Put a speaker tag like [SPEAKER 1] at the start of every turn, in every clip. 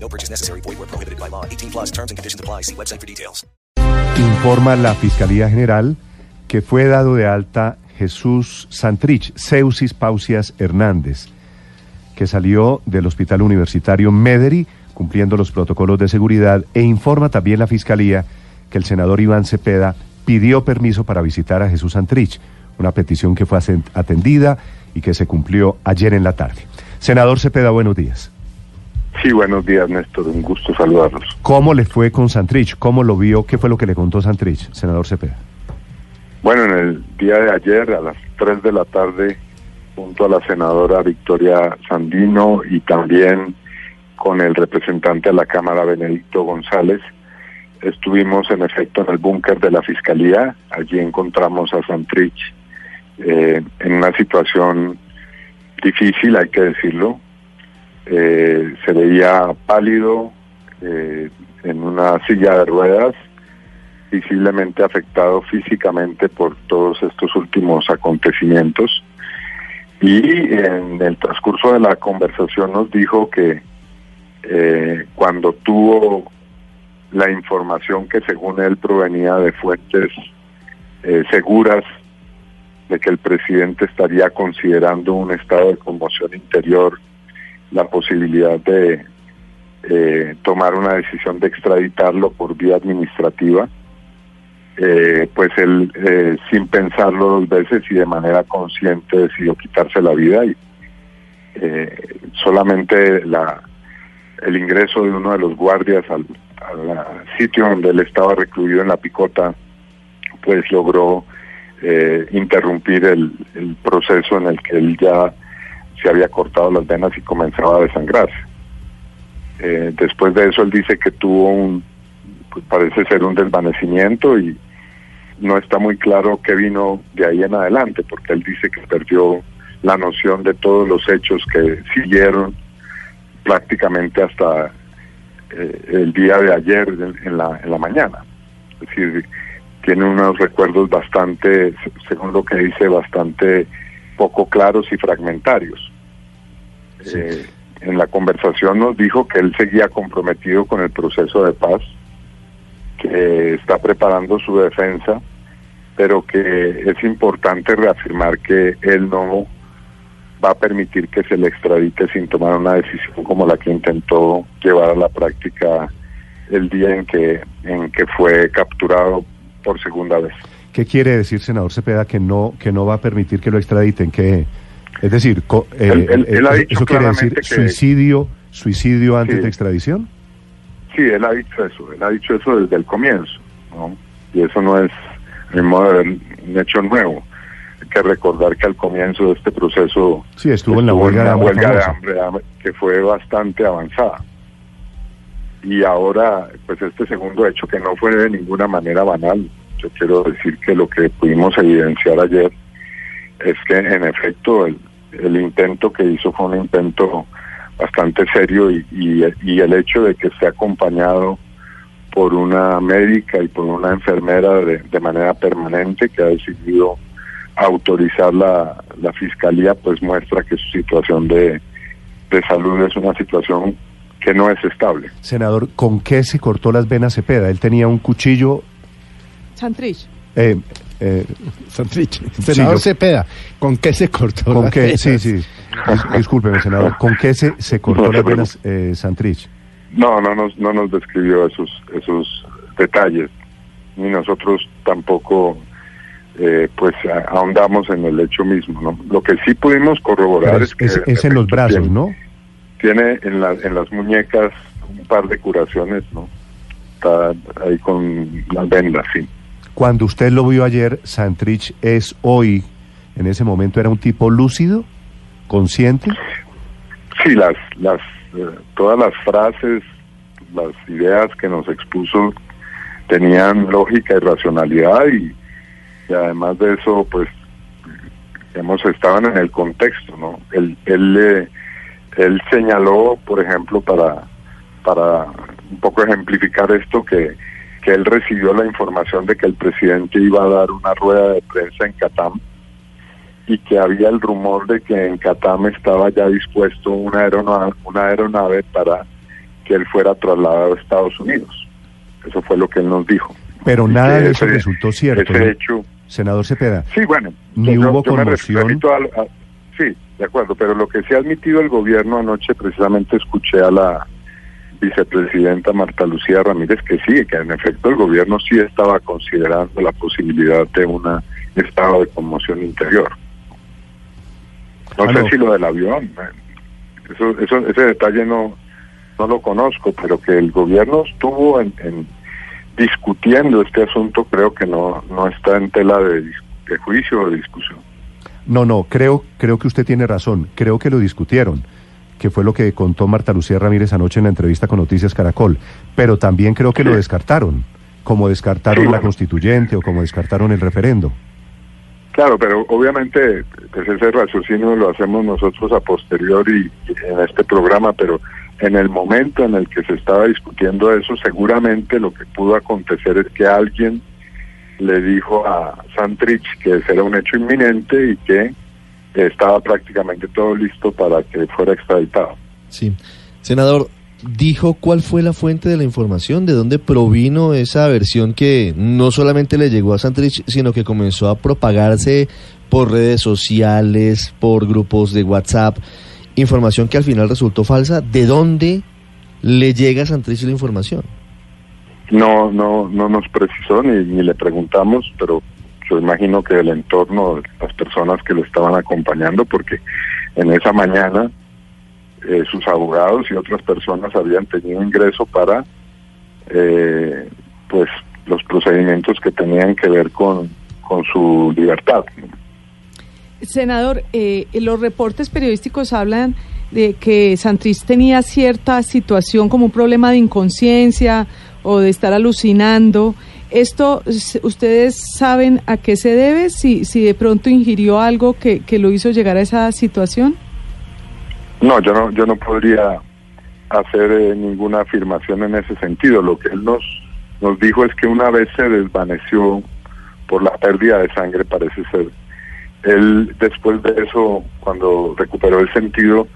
[SPEAKER 1] No purchase necessary. Void where prohibited by law. 18 plus terms and conditions apply. See website for details.
[SPEAKER 2] Informa la Fiscalía General que fue dado de alta Jesús Santrich, Ceusis Pausias Hernández, que salió del Hospital Universitario Mederi cumpliendo los protocolos de seguridad e informa también la Fiscalía que el senador Iván Cepeda pidió permiso para visitar a Jesús Santrich, una petición que fue atendida y que se cumplió ayer en la tarde. Senador Cepeda, buenos días.
[SPEAKER 3] Sí, buenos días, Néstor. Un gusto saludarlos.
[SPEAKER 2] ¿Cómo le fue con Santrich? ¿Cómo lo vio? ¿Qué fue lo que le contó Santrich, senador Cepeda?
[SPEAKER 3] Bueno, en el día de ayer, a las 3 de la tarde, junto a la senadora Victoria Sandino y también con el representante de la Cámara, Benedicto González, estuvimos en efecto en el búnker de la Fiscalía. Allí encontramos a Santrich eh, en una situación difícil, hay que decirlo, eh, se veía pálido eh, en una silla de ruedas, visiblemente afectado físicamente por todos estos últimos acontecimientos. Y en el transcurso de la conversación nos dijo que eh, cuando tuvo la información que según él provenía de fuentes eh, seguras de que el presidente estaría considerando un estado de conmoción interior la posibilidad de eh, tomar una decisión de extraditarlo por vía administrativa, eh, pues él, eh, sin pensarlo dos veces y de manera consciente, decidió quitarse la vida y solamente la, el ingreso de uno de los guardias al, sitio donde él estaba recluido en la picota, pues logró interrumpir el, el proceso en el que él ya se había cortado las venas y comenzaba a desangrarse. Eh, después de eso él dice que tuvo un, pues parece ser un desvanecimiento y no está muy claro qué vino de ahí en adelante, porque él dice que perdió la noción de todos los hechos que siguieron prácticamente hasta eh, el día de ayer en la, en la mañana. Es decir, tiene unos recuerdos bastante, según lo que dice, bastante poco claros y fragmentarios. Eh, en la conversación nos dijo que él seguía comprometido con el proceso de paz, que está preparando su defensa, pero que es importante reafirmar que él no va a permitir que se le extradite sin tomar una decisión como la que intentó llevar a la práctica el día en que en que fue capturado por segunda vez.
[SPEAKER 2] ¿Qué quiere decir, senador Cepeda, que no que no va a permitir que lo extraditen? Que es decir, eh, eso quiere decir suicidio, suicidio antes de extradición.
[SPEAKER 3] Sí, él ha dicho eso, él ha dicho eso desde el comienzo, ¿no? Y eso no es, modo de un hecho nuevo. Hay que recordar que al comienzo de este proceso
[SPEAKER 2] sí, estuvo, en la huelga, de,
[SPEAKER 3] huelga de hambre que fue bastante avanzada. Y ahora, pues este segundo hecho que no fue de ninguna manera banal, yo quiero decir que lo que pudimos evidenciar ayer es que en efecto el, el intento que hizo fue un intento bastante serio y, y, el hecho de que esté acompañado por una médica y por una enfermera de, de manera permanente que ha decidido autorizar la, la fiscalía, pues muestra que su situación de, de salud es una situación que no es estable.
[SPEAKER 2] Senador, ¿con qué se cortó las venas Cepeda? Él tenía un cuchillo.
[SPEAKER 4] Santrich.
[SPEAKER 2] Eh, eh,
[SPEAKER 4] senador Cepeda, ¿con qué se cortó
[SPEAKER 2] ¿Con qué? Sí, sí. discúlpeme, senador. ¿Con qué se, se cortó las venas eh, Santrich?
[SPEAKER 3] No, no nos, no nos describió esos, esos detalles. Ni nosotros tampoco eh, pues ahondamos en el hecho mismo. ¿no? Lo que sí pudimos corroborar es, que...
[SPEAKER 2] Es, en los brazos, ¿no?
[SPEAKER 3] Tiene en, la, en las muñecas un par de curaciones, ¿no? Está ahí con las vendas, sí.
[SPEAKER 2] Cuando usted lo vio ayer, Santrich es hoy, en ese momento, ¿era un tipo lúcido, consciente?
[SPEAKER 3] Sí, las, las, eh, todas las frases, las ideas que nos expuso tenían lógica y racionalidad y, además de eso, pues, digamos, estaban en el contexto, ¿no? Él, él, eh, él señaló, por ejemplo, para, para un poco ejemplificar esto, que, que él recibió la información de que el presidente iba a dar una rueda de prensa en Catam y que había el rumor de que en Catam estaba ya dispuesto una aeronave, una aeronave para que él fuera trasladado a Estados Unidos. Eso fue lo que él nos dijo.
[SPEAKER 2] Pero nada de eso resultó cierto.
[SPEAKER 3] Ese hecho,
[SPEAKER 2] Senador Cepeda.
[SPEAKER 3] Sí, bueno.
[SPEAKER 2] Ni hubo conmoción.
[SPEAKER 3] sí, de acuerdo, pero lo que se ha admitido el gobierno anoche, precisamente escuché a la vicepresidenta Marta Lucía Ramírez que sí, que en efecto el gobierno sí estaba considerando la posibilidad de un estado de conmoción interior. No ah, sé si lo del avión, eh, eso, eso, ese detalle no, no lo conozco, pero que el gobierno estuvo en, discutiendo este asunto creo que no, no está en tela de, de juicio o de discusión.
[SPEAKER 2] No, no, creo, creo que usted tiene razón, creo que lo discutieron que fue lo que contó Marta Lucía Ramírez anoche en la entrevista con Noticias Caracol, pero también creo que lo descartaron, como descartaron la constituyente o como descartaron el referendo.
[SPEAKER 3] Claro, pero obviamente pues ese raciocinio lo hacemos nosotros a posteriori en este programa, pero en el momento en el que se estaba discutiendo eso, seguramente lo que pudo acontecer es que alguien le dijo a Santrich que ese era un hecho inminente y que estaba prácticamente todo listo para que fuera extraditado.
[SPEAKER 5] Sí. Senador, dijo cuál fue la fuente de la información, de dónde provino esa versión que no solamente le llegó a Santrich, sino que comenzó a propagarse por redes sociales, por grupos de WhatsApp, información que al final resultó falsa. ¿De dónde le llega a Santrich la información?
[SPEAKER 3] No, no, no nos precisó ni, ni le preguntamos, pero yo imagino que el entorno, las personas que lo estaban acompañando, porque en esa mañana eh, sus abogados y otras personas habían tenido ingreso para eh, pues los procedimientos que tenían que ver con, con su libertad.
[SPEAKER 6] Senador, eh, los reportes periodísticos hablan de que Santrich tenía cierta situación como un problema de inconsciencia o de estar alucinando. ¿Esto ustedes saben a qué se debe? Si, si de pronto ingirió algo que, que lo hizo llegar a esa situación.
[SPEAKER 3] No, yo no, yo no podría hacer eh, ninguna afirmación en ese sentido. Lo que él nos, nos dijo es que una vez se desvaneció por la pérdida de sangre, parece ser. Él, después de eso, cuando recuperó el sentido,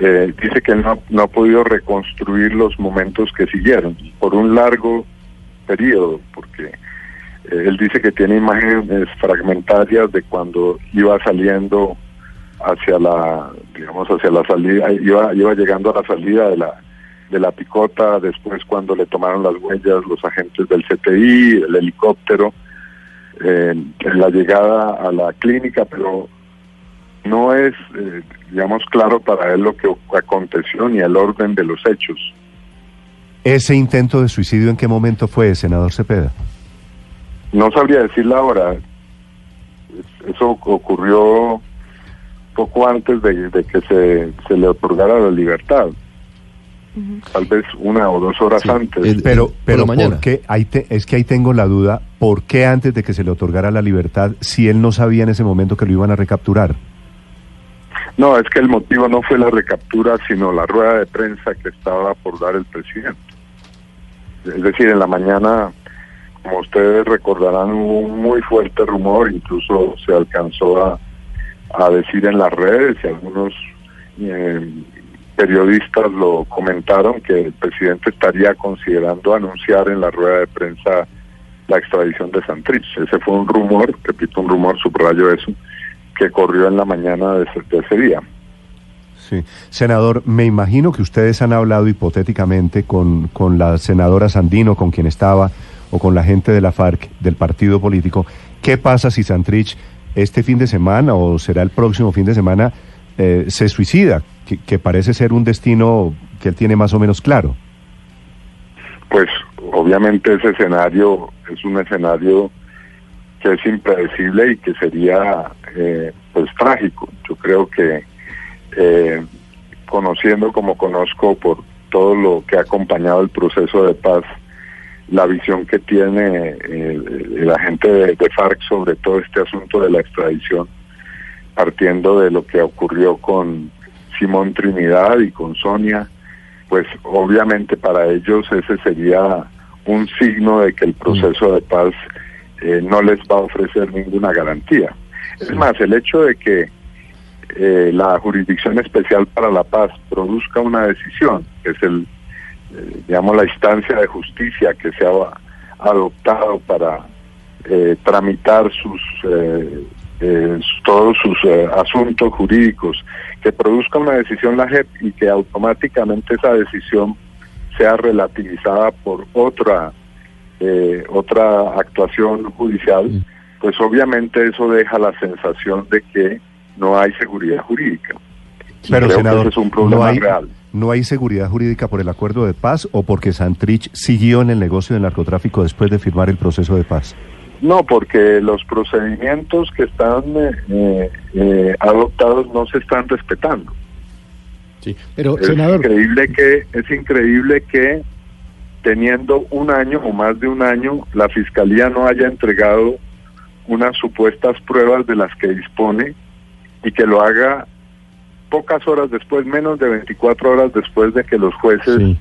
[SPEAKER 3] eh, dice que no, no ha podido reconstruir los momentos que siguieron. Por un largo periodo, porque eh, él dice que tiene imágenes fragmentarias de cuando iba saliendo hacia la, digamos, hacia la salida, iba, iba llegando a la salida de la, de la picota, después cuando le tomaron las huellas los agentes del CTI, el helicóptero, en la llegada a la clínica, pero no es, eh, digamos, claro para él lo que aconteció ni el orden de los hechos.
[SPEAKER 2] ¿Ese intento de suicidio en qué momento fue, senador Cepeda?
[SPEAKER 3] No sabría decir la hora. Eso ocurrió poco antes de, que se, le otorgara la libertad. Tal vez una o dos horas antes.
[SPEAKER 2] pero, pero mañana. Ahí es que ahí tengo la duda, ¿por qué antes de que se le otorgara la libertad, si él no sabía en ese momento que lo iban a recapturar?
[SPEAKER 3] No, es que el motivo no fue la recaptura, sino la rueda de prensa que estaba por dar el presidente. Es decir, en la mañana, como ustedes recordarán, hubo un muy fuerte rumor, incluso se alcanzó a, decir en las redes y algunos eh, periodistas lo comentaron que el presidente estaría considerando anunciar en la rueda de prensa la extradición de Santrich. Ese fue un rumor, repito, un rumor, subrayo eso, que corrió en la mañana de ese día.
[SPEAKER 2] Sí. Senador, me imagino que ustedes han hablado hipotéticamente con, con la senadora Sandino, con quien estaba, o con la gente de la FARC, del partido político. ¿Qué pasa si Santrich este fin de semana o será el próximo fin de semana eh, se suicida? Que, que parece ser un destino que él tiene más o menos claro.
[SPEAKER 3] Pues obviamente ese escenario es un escenario que es impredecible y que sería eh, pues trágico. Yo creo que eh, conociendo como conozco por todo lo que ha acompañado el proceso de paz, la visión que tiene eh, el agente de, de, FARC sobre todo este asunto de la extradición, partiendo de lo que ocurrió con Simón Trinidad y con Sonia, pues obviamente para ellos ese sería un signo de que el proceso de paz eh, no les va a ofrecer ninguna garantía. Es más, el hecho de que eh, la Jurisdicción Especial para la Paz produzca una decisión, que es el, eh, digamos, la instancia de justicia que se ha adoptado para eh, tramitar sus todos sus asuntos jurídicos, que produzca una decisión la JEP y que automáticamente esa decisión sea relativizada por otra otra actuación judicial, pues obviamente eso deja la sensación de que no hay seguridad jurídica.
[SPEAKER 2] Pero, senador,
[SPEAKER 3] es un problema
[SPEAKER 2] no hay,
[SPEAKER 3] real.
[SPEAKER 2] ¿No hay seguridad jurídica por el acuerdo de paz o porque Santrich siguió en el negocio del narcotráfico después de firmar el proceso de paz?
[SPEAKER 3] No, porque los procedimientos que están eh, eh, adoptados no se están respetando.
[SPEAKER 4] Sí, pero
[SPEAKER 3] es
[SPEAKER 4] senador,
[SPEAKER 3] increíble que es increíble que teniendo un año o más de un año la fiscalía no haya entregado unas supuestas pruebas de las que dispone y que lo haga pocas horas después, menos de 24 horas después de que los jueces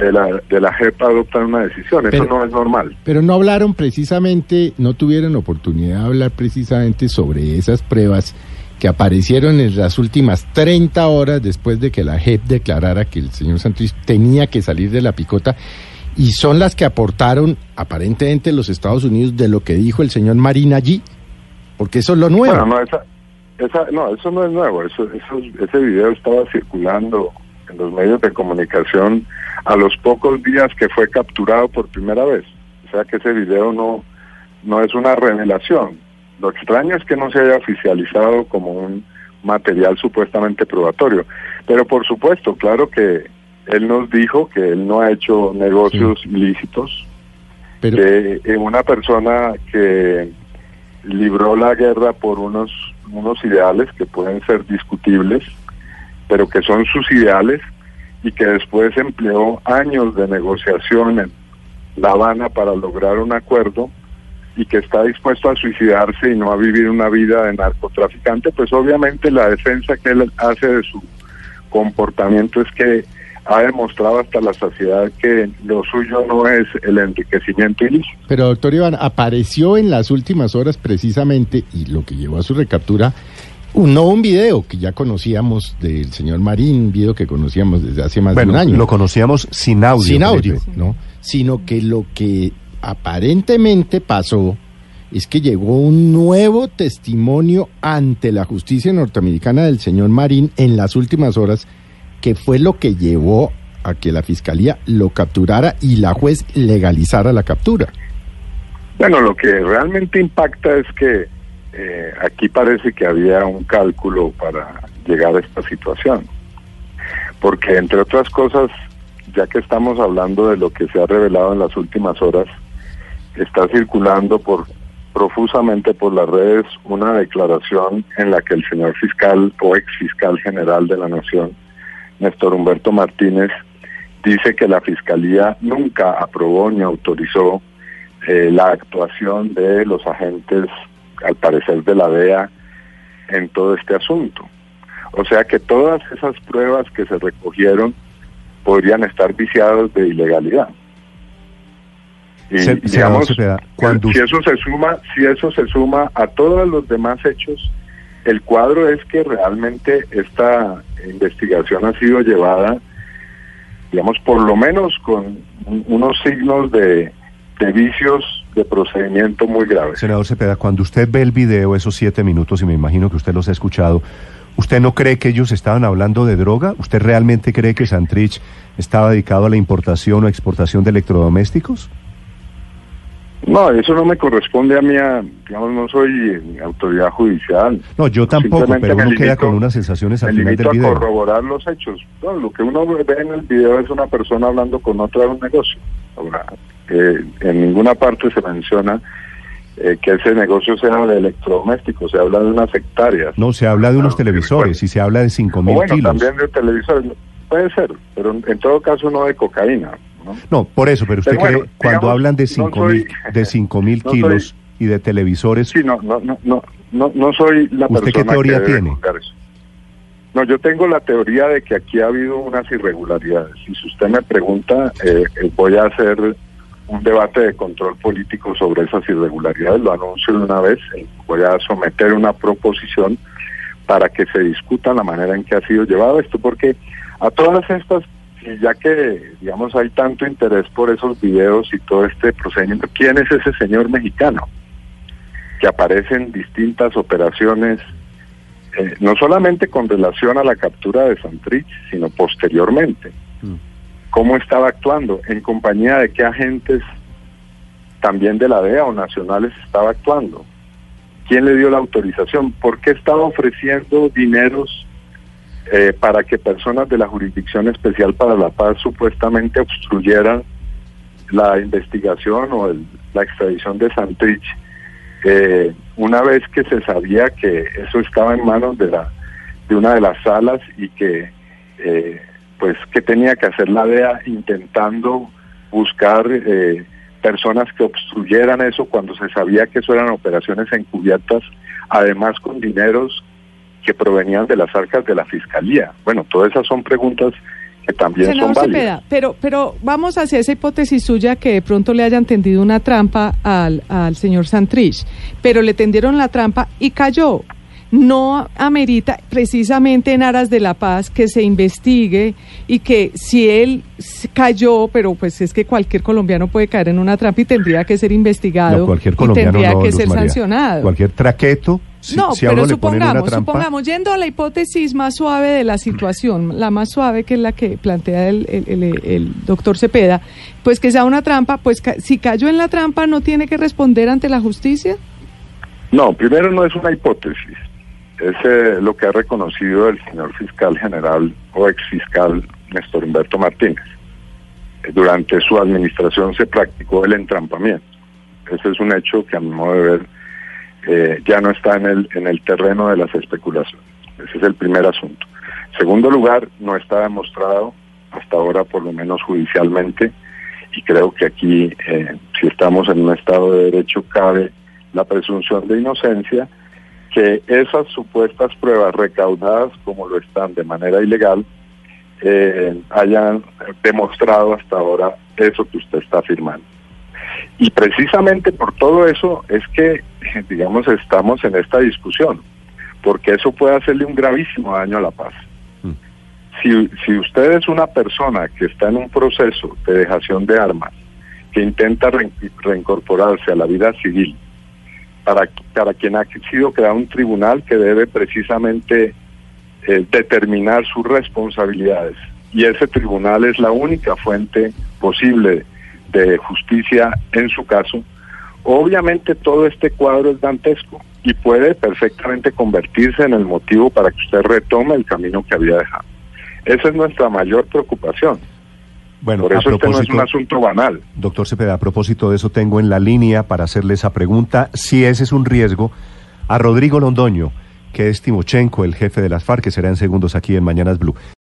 [SPEAKER 3] de la de la JEP adoptan una decisión. Eso no es normal.
[SPEAKER 4] Pero no hablaron precisamente, no tuvieron oportunidad de hablar precisamente sobre esas pruebas que aparecieron en las últimas 30 horas después de que la JEP declarara que el señor Santos tenía que salir de la picota y son las que aportaron aparentemente los Estados Unidos de lo que dijo el señor Marín allí, porque eso es lo nuevo.
[SPEAKER 3] Bueno, no, esa, esa, no, eso no es nuevo. Eso, eso, ese video estaba circulando en los medios de comunicación a los pocos días que fue capturado por primera vez. O sea que ese video no, no es una revelación. Lo extraño es que no se haya oficializado como un material supuestamente probatorio. Pero por supuesto, claro que él nos dijo que él no ha hecho negocios ilícitos,
[SPEAKER 4] Pero...
[SPEAKER 3] que una persona que libró la guerra por unos unos ideales que pueden ser discutibles, pero que son sus ideales y que después empleó años de negociación en La Habana para lograr un acuerdo y que está dispuesto a suicidarse y no a vivir una vida de narcotraficante, pues obviamente la defensa que él hace de su comportamiento es que ha demostrado hasta la saciedad que lo suyo no es el enriquecimiento ilícito.
[SPEAKER 4] Pero doctor Iván, apareció en las últimas horas precisamente, y lo que llevó a su recaptura, un, no un video que ya conocíamos del señor Marín, un video que conocíamos desde hace más
[SPEAKER 2] bueno,
[SPEAKER 4] de un año.
[SPEAKER 2] Lo conocíamos sin audio.
[SPEAKER 4] Sin audio, ¿no? Sino que lo que aparentemente pasó es que llegó un nuevo testimonio ante la justicia norteamericana del señor Marín en las últimas horas que fue lo que llevó a que la fiscalía lo capturara y la juez legalizara la captura.
[SPEAKER 3] Bueno, lo que realmente impacta es que eh, aquí parece que había un cálculo para llegar a esta situación. Porque entre otras cosas, ya que estamos hablando de lo que se ha revelado en las últimas horas, está circulando por profusamente por las redes una declaración en la que el señor fiscal o ex fiscal general de la nación Néstor Humberto Martínez, dice que la Fiscalía nunca aprobó ni autorizó eh, la actuación de los agentes, al parecer de la DEA, en todo este asunto. O sea que todas esas pruebas que se recogieron podrían estar viciadas de ilegalidad. Y
[SPEAKER 2] Se-
[SPEAKER 3] digamos,
[SPEAKER 2] cuando
[SPEAKER 3] si eso se suma, si eso se suma a todos los demás hechos, el cuadro es que realmente esta investigación ha sido llevada, digamos, por lo menos con un- unos signos de, de vicios de procedimiento muy graves.
[SPEAKER 2] Senador Cepeda, cuando usted ve el video, esos siete minutos, y me imagino que usted los ha escuchado, ¿usted no cree que ellos estaban hablando de droga? ¿Usted realmente cree que Santrich estaba dedicado a la importación o exportación de electrodomésticos?
[SPEAKER 3] No, eso no me corresponde a mí, a- digamos, no soy eh, autoridad judicial.
[SPEAKER 2] No, yo tampoco, pero uno queda con unas sensaciones al final del
[SPEAKER 3] a
[SPEAKER 2] video.
[SPEAKER 3] corroborar los hechos. No, lo que uno ve en el video es una persona hablando con otra de un negocio. Ahora, eh, en ninguna parte se menciona eh, que ese negocio sea de electrodomésticos, se habla de unas hectáreas.
[SPEAKER 2] No, se habla de unos televisores y se habla de cinco
[SPEAKER 3] O
[SPEAKER 2] mil
[SPEAKER 3] bueno,
[SPEAKER 2] kilos.
[SPEAKER 3] también de televisores. Puede ser, pero en todo caso no de cocaína. ¿No?
[SPEAKER 2] No, por eso, pero usted
[SPEAKER 3] Pero bueno,
[SPEAKER 2] cree, cuando
[SPEAKER 3] digamos,
[SPEAKER 2] hablan de
[SPEAKER 3] no
[SPEAKER 2] cinco mil,
[SPEAKER 3] soy-
[SPEAKER 2] de cinco mil
[SPEAKER 3] no soy-
[SPEAKER 2] kilos y de televisores,
[SPEAKER 3] Sí, no, no, no, no, no, no soy la
[SPEAKER 2] ¿Usted qué
[SPEAKER 3] persona
[SPEAKER 2] teoría
[SPEAKER 3] que
[SPEAKER 2] tiene?
[SPEAKER 3] eso. No, yo tengo la teoría de que aquí ha habido unas irregularidades. Y si usted me pregunta, eh, eh, voy a hacer un debate de control político sobre esas irregularidades. Lo anuncio de una vez. eh, voy a someter una proposición para que se discuta la manera en que ha sido llevado esto, porque a todas estas, y ya que, digamos, hay tanto interés por esos videos y todo este procedimiento, ¿quién es ese señor mexicano? que aparece en distintas operaciones, eh, no solamente con relación a la captura de Santrich, sino posteriormente.
[SPEAKER 2] Mm.
[SPEAKER 3] ¿Cómo estaba actuando? ¿En compañía de qué agentes también de la DEA o nacionales estaba actuando? ¿Quién le dio la autorización? ¿Por qué estaba ofreciendo dineros eh, para que personas de la Jurisdicción Especial para la Paz supuestamente obstruyeran la investigación o el- la extradición de Santrich? eh, una vez que se sabía que eso estaba en manos de la de una de las salas y que eh, pues que tenía que hacer la DEA intentando buscar eh, personas que obstruyeran eso cuando se sabía que eso eran operaciones encubiertas además con dineros que provenían de las arcas de la fiscalía bueno todas esas son preguntas que también
[SPEAKER 6] Senador
[SPEAKER 3] son válidas
[SPEAKER 6] Cepeda, pero, pero vamos hacia esa hipótesis suya que de pronto le hayan tendido una trampa al, al señor Santrich, pero le tendieron la trampa y cayó. No amerita precisamente en aras de la paz que se investigue y que si él cayó, pero pues es que cualquier colombiano puede caer en una trampa y tendría que ser investigado
[SPEAKER 2] no, cualquier
[SPEAKER 6] y
[SPEAKER 2] colombiano
[SPEAKER 6] tendría
[SPEAKER 2] no,
[SPEAKER 6] que
[SPEAKER 2] Luz
[SPEAKER 6] ser
[SPEAKER 2] María.
[SPEAKER 6] sancionado.
[SPEAKER 2] Cualquier traqueto, si,
[SPEAKER 6] no,
[SPEAKER 2] si
[SPEAKER 6] pero
[SPEAKER 2] le ponen una
[SPEAKER 6] supongamos,
[SPEAKER 2] trampa,
[SPEAKER 6] supongamos, yendo a la hipótesis más suave de la situación, la más suave que es la que plantea el, el- el- el doctor Cepeda, pues que sea una trampa, pues ca- si cayó en la trampa no tiene que responder ante la justicia.
[SPEAKER 3] No, primero no es una hipótesis. Es eh, lo que ha reconocido el señor fiscal general o ex fiscal Néstor Humberto Martínez. Durante su administración se practicó el entrampamiento. Ese es un hecho que a mi modo de ver eh, ya no está en el, en el terreno de las especulaciones. Ese es el primer asunto. Segundo lugar, no está demostrado hasta ahora, por lo menos judicialmente, y creo que aquí, eh, si estamos en un Estado de Derecho, cabe la presunción de inocencia, que esas supuestas pruebas recaudadas, como lo están de manera ilegal, eh, hayan demostrado hasta ahora eso que usted está afirmando. Y precisamente por todo eso es que, digamos, estamos en esta discusión, porque eso puede hacerle un gravísimo daño a la paz. Si, si usted es una persona que está en un proceso de dejación de armas, que intenta re- reincorporarse a la vida civil, para, para quien ha sido creado un tribunal que debe precisamente eh, determinar sus responsabilidades. Y ese tribunal es la única fuente posible de justicia en su caso. Obviamente todo este cuadro es dantesco y puede perfectamente convertirse en el motivo para que usted retome el camino que había dejado. Esa es nuestra mayor preocupación.
[SPEAKER 2] bueno,
[SPEAKER 3] Por eso este no es un asunto banal.
[SPEAKER 2] doctor Cepeda, a propósito de eso, tengo en la línea para hacerle esa pregunta, si ese es un riesgo, a Rodrigo Londoño, que es Timochenko, el jefe de las FARC, que será en segundos aquí en Mañanas Blue.